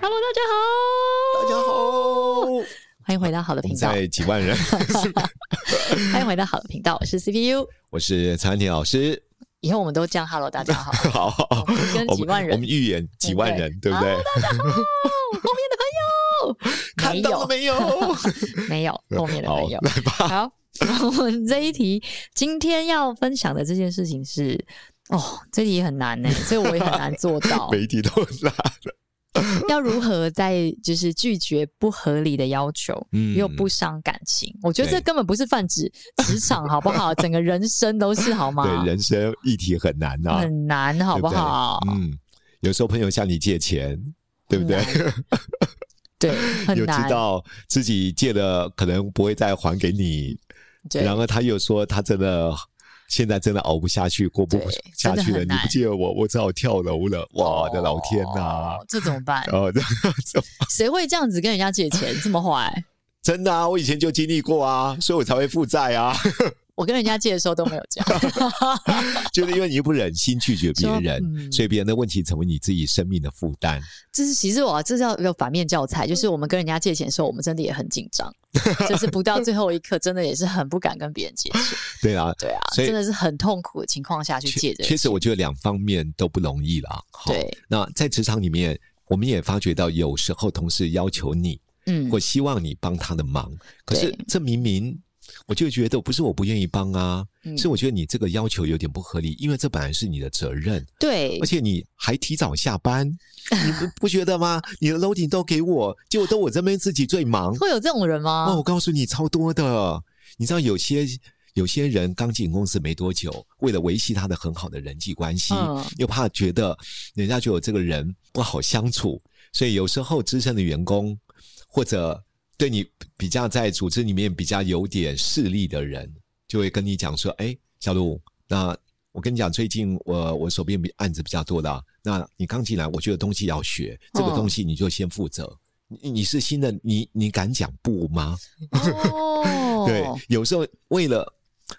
Hello，大家好，大家好，欢迎回到好的频道。在几万人，欢迎回到好的频道，我是 CPU，我是陈安婷老师。以后我们都这样，Hello，大家 好，好，好，跟几万人，我们预演几万人，对不对？大家好，后面的朋友 看到了没有？没有，后面的朋友，来吧。好，我们这一题今天要分享的这件事情是，哦，这题很难呢，所以我也很难做到，每一题都很难。要如何在就是拒绝不合理的要求，嗯，又不伤感情？我觉得这根本不是泛指职场，好不好？整个人生都是好吗？对，人生议题很难呐，很难，好不好？嗯，有时候朋友向你借钱，对不对？对，很难。又知道自己借了可能不会再还给你，然后他又说他真的。现在真的熬不下去，过不下去了。你不借我，我只好跳楼了。哇，我的老天呐、啊，这怎么办？哦，这谁会这样子跟人家借钱？这么坏？真的啊，我以前就经历过啊，所以我才会负债啊。我跟人家借的时候都没有这样，就是因为你又不忍心拒绝别人，嗯、所以别人的问题成为你自己生命的负担。这是其实我这是要个反面教材，就是我们跟人家借钱的时候，我们真的也很紧张，就是不到最后一刻，真的也是很不敢跟别人借钱。对啊，对啊，所以真的是很痛苦的情况下去借的。确实，我觉得两方面都不容易啦。对，那在职场里面，我们也发觉到，有时候同事要求你，嗯，或希望你帮他的忙，可是这明明。我就觉得不是我不愿意帮啊，嗯、是我觉得你这个要求有点不合理，因为这本来是你的责任。对，而且你还提早下班，你不不觉得吗？你的 loading 都给我，结果都我这边自己最忙。会有这种人吗？哦，我告诉你，超多的。你知道有些有些人刚进公司没多久，为了维系他的很好的人际关系，嗯、又怕觉得人家觉得我这个人不好相处，所以有时候资深的员工或者。对你比较在组织里面比较有点势力的人，就会跟你讲说：“哎，小卢，那我跟你讲，最近我我手边案子比较多的，那你刚进来，我觉得东西要学，这个东西你就先负责。哦、你你是新的，你你敢讲不吗？哦、对，有时候为了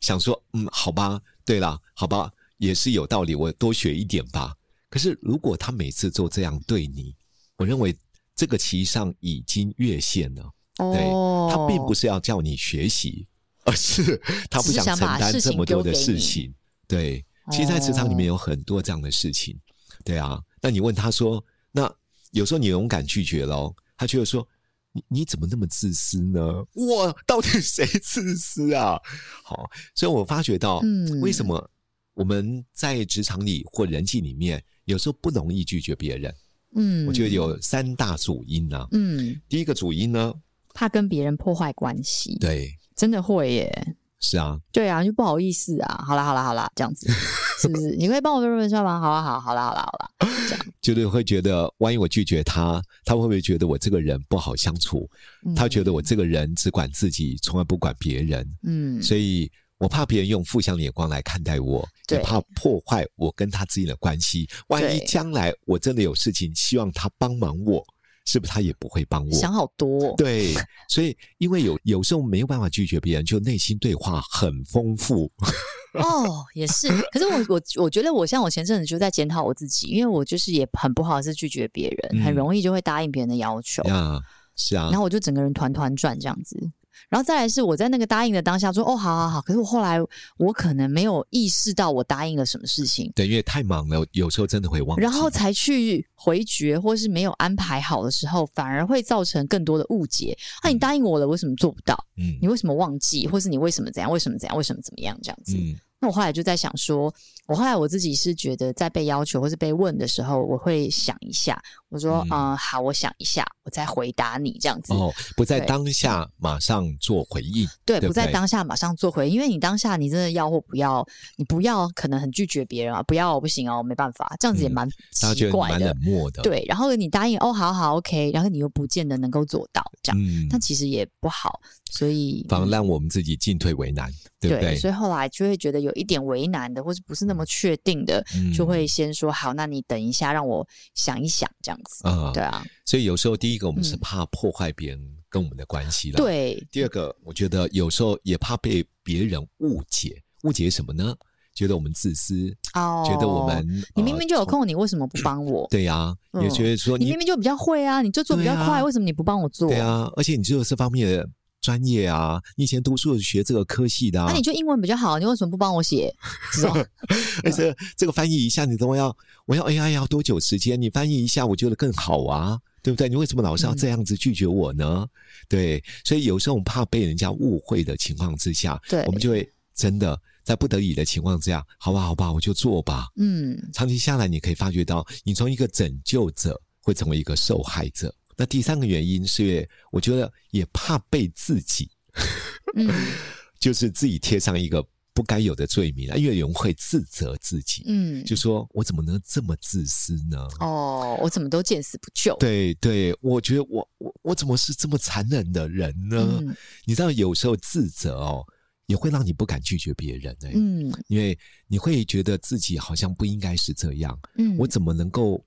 想说，嗯，好吧，对了，好吧，也是有道理，我多学一点吧。可是如果他每次都这样对你，我认为这个其实上已经越线了。”对，他并不是要叫你学习，而是他不想承担这么多的事情。对，其实，在职场里面有很多这样的事情。对啊，那你问他说，那有时候你勇敢拒绝了，他就会说，你你怎么那么自私呢？我，到底谁自私啊？好，所以我发觉到，嗯，为什么我们在职场里或人际里面，有时候不容易拒绝别人？嗯，我觉得有三大主因呢。嗯，第一个主因呢。怕跟别人破坏关系，对，真的会耶。是啊，对啊，就不好意思啊。好啦，好啦，好啦，这样子 是不是？你可以帮我问问一下吗？好啊，好，好啦，好啦，好啦，这样。就是会觉得，万一我拒绝他，他会不会觉得我这个人不好相处？嗯、他觉得我这个人只管自己，从来不管别人。嗯，所以我怕别人用负向眼光来看待我，也怕破坏我跟他之间的关系。万一将来我真的有事情，希望他帮忙我。是不是他也不会帮我？想好多哦。对，所以因为有有时候没有办法拒绝别人，就内心对话很丰富。哦，也是。可是我我我觉得我像我前阵子就在检讨我自己，因为我就是也很不好意思拒绝别人，嗯、很容易就会答应别人的要求。啊，是啊。然后我就整个人团团转这样子。然后再来是我在那个答应的当下说哦，好好好，可是我后来我可能没有意识到我答应了什么事情，对，因为太忙了，有时候真的会忘记，然后才去回绝或是没有安排好的时候，反而会造成更多的误解。那、嗯啊、你答应我了，为什么做不到？嗯，你为什么忘记，或是你为什么怎样？为什么怎样？为什么怎么样？这样子。嗯我后来就在想说，我后来我自己是觉得，在被要求或是被问的时候，我会想一下。我说，嗯，嗯，好，我想一下，我再回答你这样子。哦，不在当下马上做回应。对，对，不在当下马上做回应，因为你当下你真的要或不要，你不要可能很拒绝别人啊，不要我不行哦，没办法，这样子也蛮奇怪的，蛮冷漠的。对，然后你答应哦，好好，OK，然后你又不见得能够做到这样，嗯，但其实也不好，所以反而让我们自己进退为难，对不对？对，所以后来就会觉得有一点为难的，或是不是那么确定的，嗯，就会先说好，那你等一下，让我想一想，这样子。啊，对啊。所以有时候第一个我们是怕破坏别人跟我们的关系了，对。第二个，我觉得有时候也怕被别人误解，误解什么呢？觉得我们自私哦，觉得我们你明明就有空，你为什么不帮我？对呀，也觉得说你明明就比较会啊，你就做比较快，为什么你不帮我做？对啊，而且你只有这方面的。专业啊，你以前读书学这个科系的，啊，那你就英文比较好，你为什么不帮我写？是吧？而且这个翻译一下，你都要，我要 AI 要多久时间？你翻译一下，我觉得更好啊，对不对？你为什么老是要这样子拒绝我呢？嗯、对，所以有时候我们怕被人家误会的情况之下，对，我们就会真的在不得已的情况之下，好吧，好吧，我就做吧。嗯，长期下来，你可以发觉到，你从一个拯救者会成为一个受害者。那第三个原因是我觉得也怕被自己，嗯，就是自己贴上一个不该有的罪名，因为有人会自责自己，嗯，就说我怎么能这么自私呢？哦，我怎么都见死不救？对对，我觉得我我我怎么是这么残忍的人呢？嗯，你知道，有时候自责哦，也会让你不敢拒绝别人的，嗯，因为你会觉得自己好像不应该是这样，嗯，我怎么能够？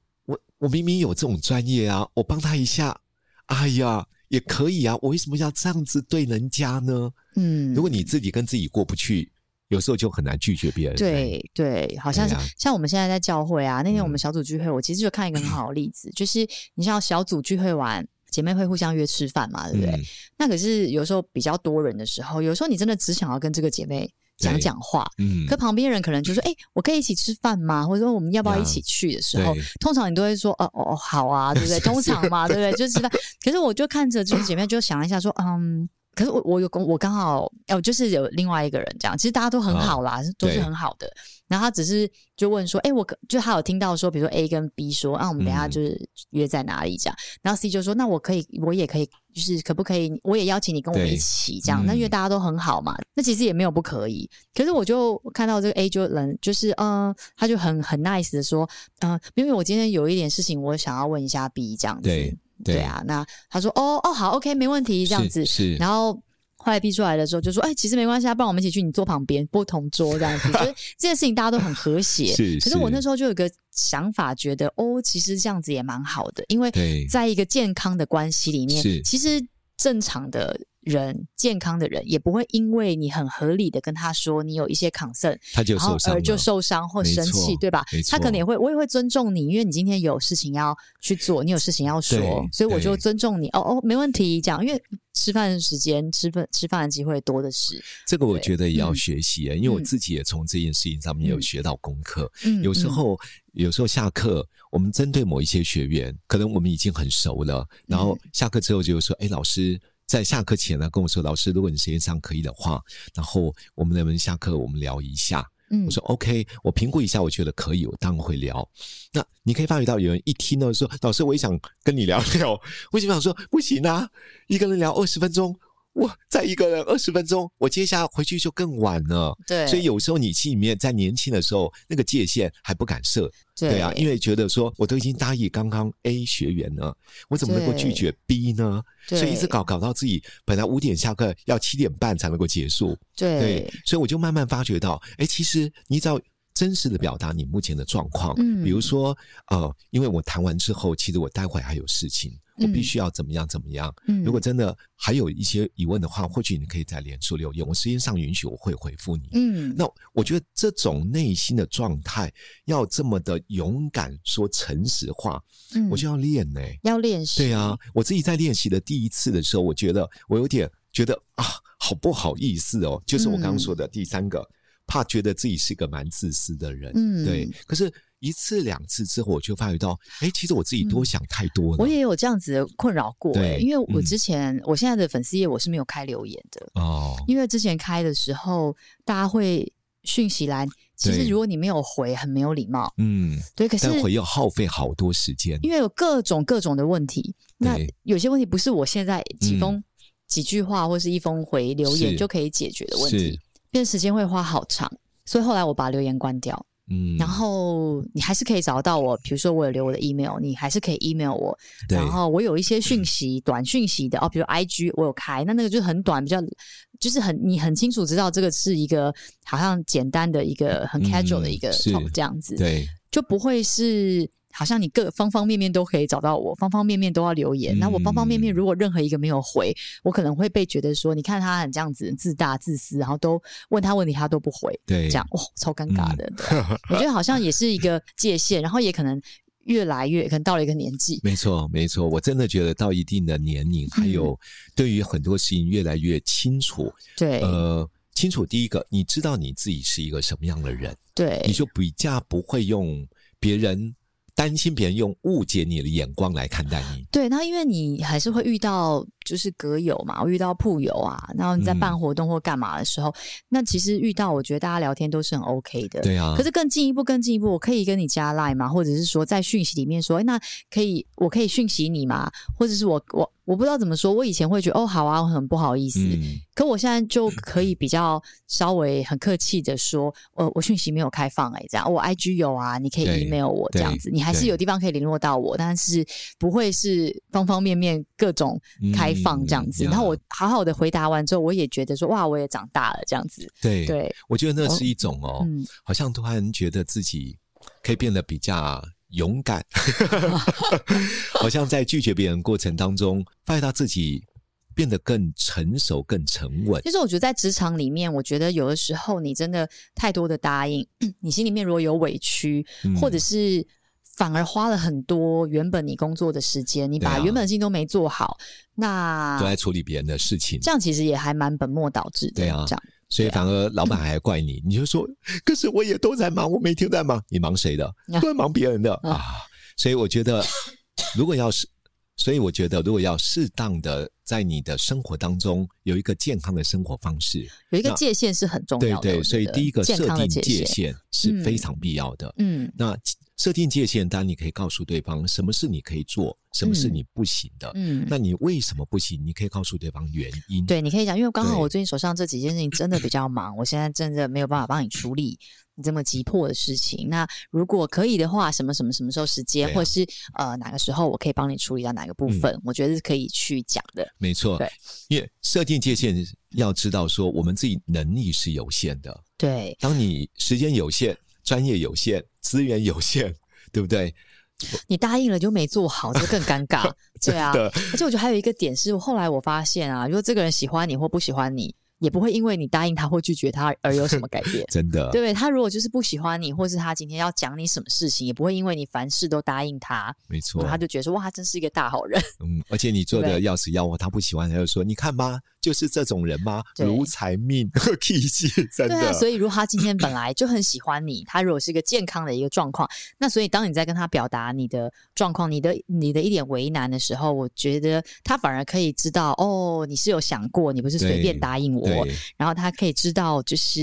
我我明明有这种专业啊，我帮他一下，哎呀，也可以啊，我为什么要这样子对人家呢？嗯，如果你自己跟自己过不去，有时候就很难拒绝别人。对对，好像是、啊、像我们现在在教会啊，那天我们小组聚会，我其实就看一个很好的例子，嗯、就是你像小组聚会完，姐妹会互相约吃饭嘛，对不对？嗯、那可是有时候比较多人的时候，有时候你真的只想要跟这个姐妹。讲讲话，嗯，可旁边人可能就说：“哎、欸，我可以一起吃饭吗？”或者说：“我们要不要一起去？”的时候，通常你都会说：“哦哦，好啊，对不对？” 通常嘛，对不对？就吃饭。可是我就看着就是姐妹，就想了一下，说：“嗯。”可是我我有我刚好哦，就是有另外一个人这样，其实大家都很好啦，哦、都是很好的。然后他只是就问说，哎，我可就他有听到说，比如说 A 跟 B 说，啊，我们等下就是约在哪里这样。嗯、然后 C 就说，那我可以，我也可以，就是可不可以，我也邀请你跟我们一起这样。那因为大家都很好嘛，那其实也没有不可以。可是我就看到这个 A 就人就是嗯，他就很很 nice 的说，嗯，因为我今天有一点事情，我想要问一下 B 这样子。对。对，对啊，那他说哦哦好，OK，没问题，这样子。是，是然后后来逼出来的时候就说，哎，其实没关系啊，不然我们一起去你坐旁边，不同桌这样子。所 以这件事情大家都很和谐。可是我那时候就有个想法，觉得哦，其实这样子也蛮好的，因为在一个健康的关系里面，其实正常的。人健康的人也不会因为你很合理的跟他说你有一些 concern，他就受伤，而就受伤或生气，对吧？他可能也会，我也会尊重你，因为你今天有事情要去做，你有事情要说，所以我就尊重你。哦哦，没问题，讲，因为吃饭的时间、吃饭吃饭的机会多的是。这个我觉得也要学习，因为我自己也从这件事情上面有学到功课。嗯，有时候有时候下课，我们针对某一些学员，可能我们已经很熟了，然后下课之后就说：“哎，老师。”在下课前呢，跟我说：“老师，如果你时间上可以的话，然后我们能不能下课我们聊一下？”嗯，我说：“OK，我评估一下，我觉得可以，我当然会聊。”那你可以发觉到有人一听到说：“老师，我也想跟你聊聊。”为什么想说不行啊？一个人聊二十分钟。我再一个人二十分钟，我接下来回去就更晚了。对，所以有时候你心里面在年轻的时候，那个界限还不敢设。对，对啊，因为觉得说我都已经答应刚刚 A 学员了，我怎么能够拒绝 B 呢？所以一直搞搞到自己本来五点下课，要七点半才能够结束。对，对，所以我就慢慢发觉到，哎，其实你只要真实的表达你目前的状况，嗯，比如说呃，因为我谈完之后，其实我待会还有事情。我必须要怎么样怎么样？嗯，如果真的还有一些疑问的话，或许你可以在脸书留言，我时间上允许，我会回复你。嗯，那我觉得这种内心的状态要这么的勇敢说诚实话，嗯，我就要练呢，要练习。对啊，我自己在练习的第一次的时候，我觉得我有点觉得啊，好不好意思哦，就是我刚刚说的第三个，嗯、怕觉得自己是个蛮自私的人，嗯，对。可是，一次两次之后，我就发觉到，哎，其实我自己多想太多了。我也有这样子的困扰过，对，因为我之前，嗯、我现在的粉丝页我是没有开留言的哦，因为之前开的时候，大家会讯息栏，其实如果你没有回，很没有礼貌，嗯，对。可是回要耗费好多时间，因为有各种各种的问题。那有些问题不是我现在几封。嗯几句话或是一封回留言就可以解决的问题，变时间会花好长，所以后来我把留言关掉。嗯，然后你还是可以找到我，比如说我有留我的 email，你还是可以 email 我。然后我有一些讯息，短讯息的哦，比如 IG 我有开，那那个就很短，比较就是很你很清楚知道这个是一个好像简单的一个很 casual 的一个这样子，对，就不会是。好像你各方方面面都可以找到我，方方面面都要留言。那、嗯、我方方面面如果任何一个没有回，我可能会被觉得说，你看他很这样子自大自私，然后都问他问题他都不回，对，这样哇、哦，超尴尬的。嗯、我觉得好像也是一个界限，然后也可能越来越可能到了一个年纪。没错，没错，我真的觉得到一定的年龄，还有对于很多事情越来越清楚。对、嗯，呃，清楚第一个，你知道你自己是一个什么样的人，对，你就比较不会用别人。担心别人用误解你的眼光来看待你，对，那因为你还是会遇到就是阁友嘛，我遇到铺友啊，然后你在办活动或干嘛的时候，嗯、那其实遇到我觉得大家聊天都是很 OK 的，对啊。可是更进一步，更进一步，我可以跟你加 Line 吗？或者是说在讯息里面说，哎，那可以，我可以讯息你吗？或者是我我。我不知道怎么说，我以前会觉得哦，好啊，我很不好意思。嗯、可我现在就可以 比较稍微很客气的说，呃，我讯息没有开放哎、欸，这样我 IG 有啊，你可以 email 我这样子，你还是有地方可以联络到我，但是不会是方方面面各种开放这样子。嗯、然后我好好的回答完之后，我也觉得说哇，我也长大了这样子。对对，我觉得那是一种哦，嗯、好像突然觉得自己可以变得比较。勇敢，好像在拒绝别人过程当中，发现到自己变得更成熟、更沉稳。其实我觉得在职场里面，我觉得有的时候你真的太多的答应，你心里面如果有委屈，嗯、或者是反而花了很多原本你工作的时间，你把原本的事情都没做好，那都在处理别人的事情，这样其实也还蛮本末倒置的。对啊，这样。所以反而老板还怪你，你就说，可是我也都在忙，我每天在忙，你忙谁的？都在忙别人的啊。所以我觉得，如果要是，所以我觉得，如果要适当的在你的生活当中有一个健康的生活方式，有一个界限是很重要的。对对，所以第一个设定界限是非常必要的。嗯，那。设定界限，当然你可以告诉对方什么是你可以做，什么是你不行的。嗯，那你为什么不行？你可以告诉对方原因。对，你可以讲，因为刚好我最近手上这几件事情真的比较忙，我现在真的没有办法帮你处理你这么急迫的事情。那如果可以的话，什么什么什么时候时间，或者是呃哪个时候我可以帮你处理到哪个部分？我觉得是可以去讲的。没错，对，因为设定界限要知道说，我们自己能力是有限的。对，当你时间有限。专业有限，资源有限，对不对？你答应了就没做好，就更尴尬。对啊，而且我觉得还有一个点是，后来我发现啊，如果这个人喜欢你或不喜欢你。也不会因为你答应他或拒绝他而有什么改变，真的，对不对？他如果就是不喜欢你，或是他今天要讲你什么事情，也不会因为你凡事都答应他，没错，他就觉得说哇，他真是一个大好人。嗯，而且你做的要死要活，他不喜欢，他就说你看吧，就是这种人吗？如财命 气息，真的。对啊，所以如果他今天本来就很喜欢你，他如果是一个健康的一个状况，那所以当你在跟他表达你的状况、你的你的一点为难的时候，我觉得他反而可以知道哦，你是有想过，你不是随便答应我，然后他。可以知道，就是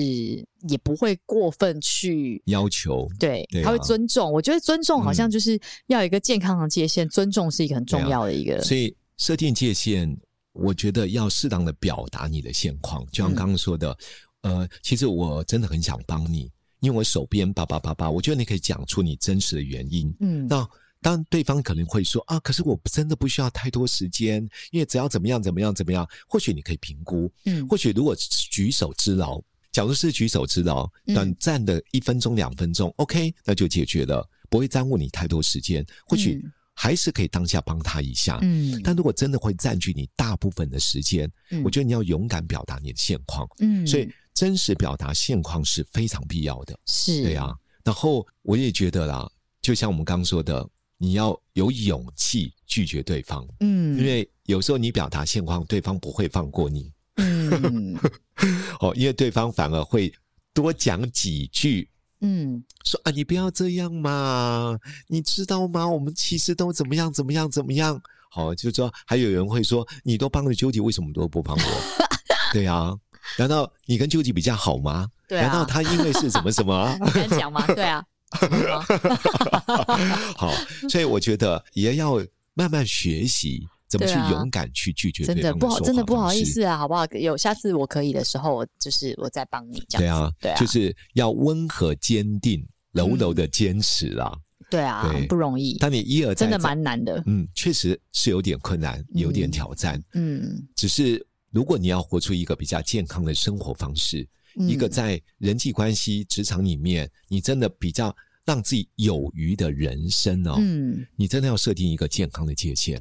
也不会过分去要求，对，对啊、他会尊重。我觉得尊重好像就是要有一个健康的界限，嗯、尊重是一个很重要的一个。所以设定界限，我觉得要适当的表达你的现况，就像刚刚说的，嗯、呃，其实我真的很想帮你，因为我手边叭叭叭叭，我觉得你可以讲出你真实的原因。嗯，那。当对方可能会说啊，可是我真的不需要太多时间，因为只要怎么样怎么样怎么样，或许你可以评估，嗯，或许如果举手之劳，假如是举手之劳，短暂的一分钟两分钟，嗯，OK，那就解决了，不会耽误你太多时间，或许还是可以当下帮他一下，嗯，但如果真的会占据你大部分的时间，嗯，我觉得你要勇敢表达你的现况，嗯，所以真实表达现况是非常必要的，是，对啊，然后我也觉得啦，就像我们刚刚说的。你要有勇气拒绝对方，嗯，因为有时候你表达现况，对方不会放过你，嗯，哦，因为对方反而会多讲几句，嗯，说啊，你不要这样嘛，你知道吗？我们其实都怎么样怎么样怎么样。好，就是说还有人会说，你都帮了 Judy，为什么都不帮我？对啊，难道你跟 Judy 比较好吗？对啊，难道他因为是什么什么？你敢讲吗？对啊。好，所以我觉得也要慢慢学习怎么去勇敢去拒绝。真的不好，真的不好意思啊，好不好？有下次我可以的时候，我就是我再帮你这样。对啊，对啊，就是要温和坚定、柔柔的坚持啦。对啊，不容易。当你一而再，真的蛮难的。嗯，确实是有点困难，有点挑战。嗯，只是如果你要活出一个比较健康的生活方式。一个在人际关系、职场里面，你真的比较让自己有余的人生哦。嗯，你真的要设定一个健康的界限。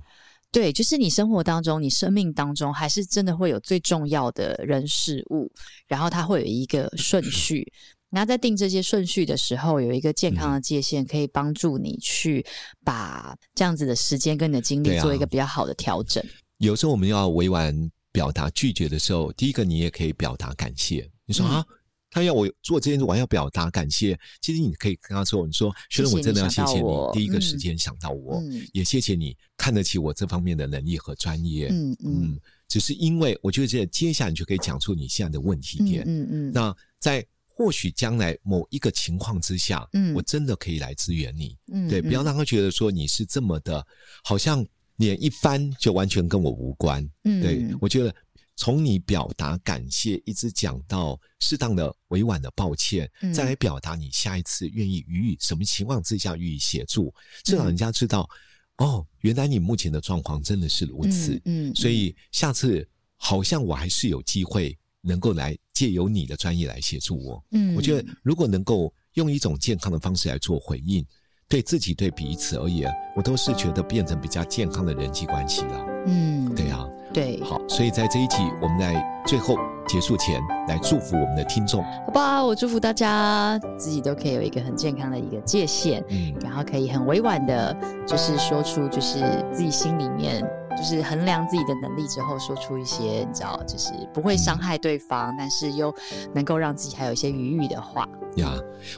对，就是你生活当中、你生命当中，还是真的会有最重要的人事物，然后它会有一个顺序。然后在定这些顺序的时候，有一个健康的界限，可以帮助你去把这样子的时间跟你的精力做一个比较好的调整。有时候我们要委婉表达拒绝的时候，第一个你也可以表达感谢。你说啊，他要我做这件事，我还要表达感谢。其实你可以跟他说：“你说，学生，我真的要谢谢你，第一个时间想到我，也谢谢你看得起我这方面的能力和专业。”嗯嗯，只是因为我觉得这接下来你就可以讲出你现在的问题点。嗯嗯，那在或许将来某一个情况之下，嗯，我真的可以来支援你。嗯，对，不要让他觉得说你是这么的，好像脸一翻就完全跟我无关。嗯，对，我觉得。从你表达感谢，一直讲到适当的委婉的抱歉，嗯、再来表达你下一次愿意予以什么情况之下予以协助，至少人家知道，嗯、哦，原来你目前的状况真的是如此。嗯，嗯，所以下次好像我还是有机会能够来借由你的专业来协助我。嗯，我觉得如果能够用一种健康的方式来做回应，对自己对彼此而言，我都是觉得变成比较健康的人际关系了。嗯，对啊。对，好，所以在这一集，我们在最后结束前来祝福我们的听众，好吧？我祝福大家自己都可以有一个很健康的一个界限，嗯，然后可以很委婉的，就是说出就是自己心里面，就是衡量自己的能力之后，说出一些你知道，就是不会伤害对方，嗯、但是又能够让自己还有一些余裕的话。呀，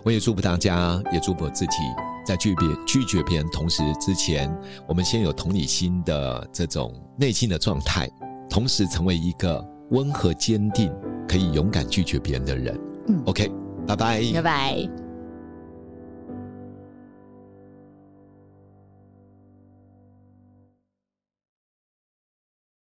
我也祝福大家，也祝福我自己。在拒别拒绝别人同时之前，我们先有同理心的这种内心的状态，同时成为一个温和坚定、可以勇敢拒绝别人的人。嗯，OK，拜拜，拜拜。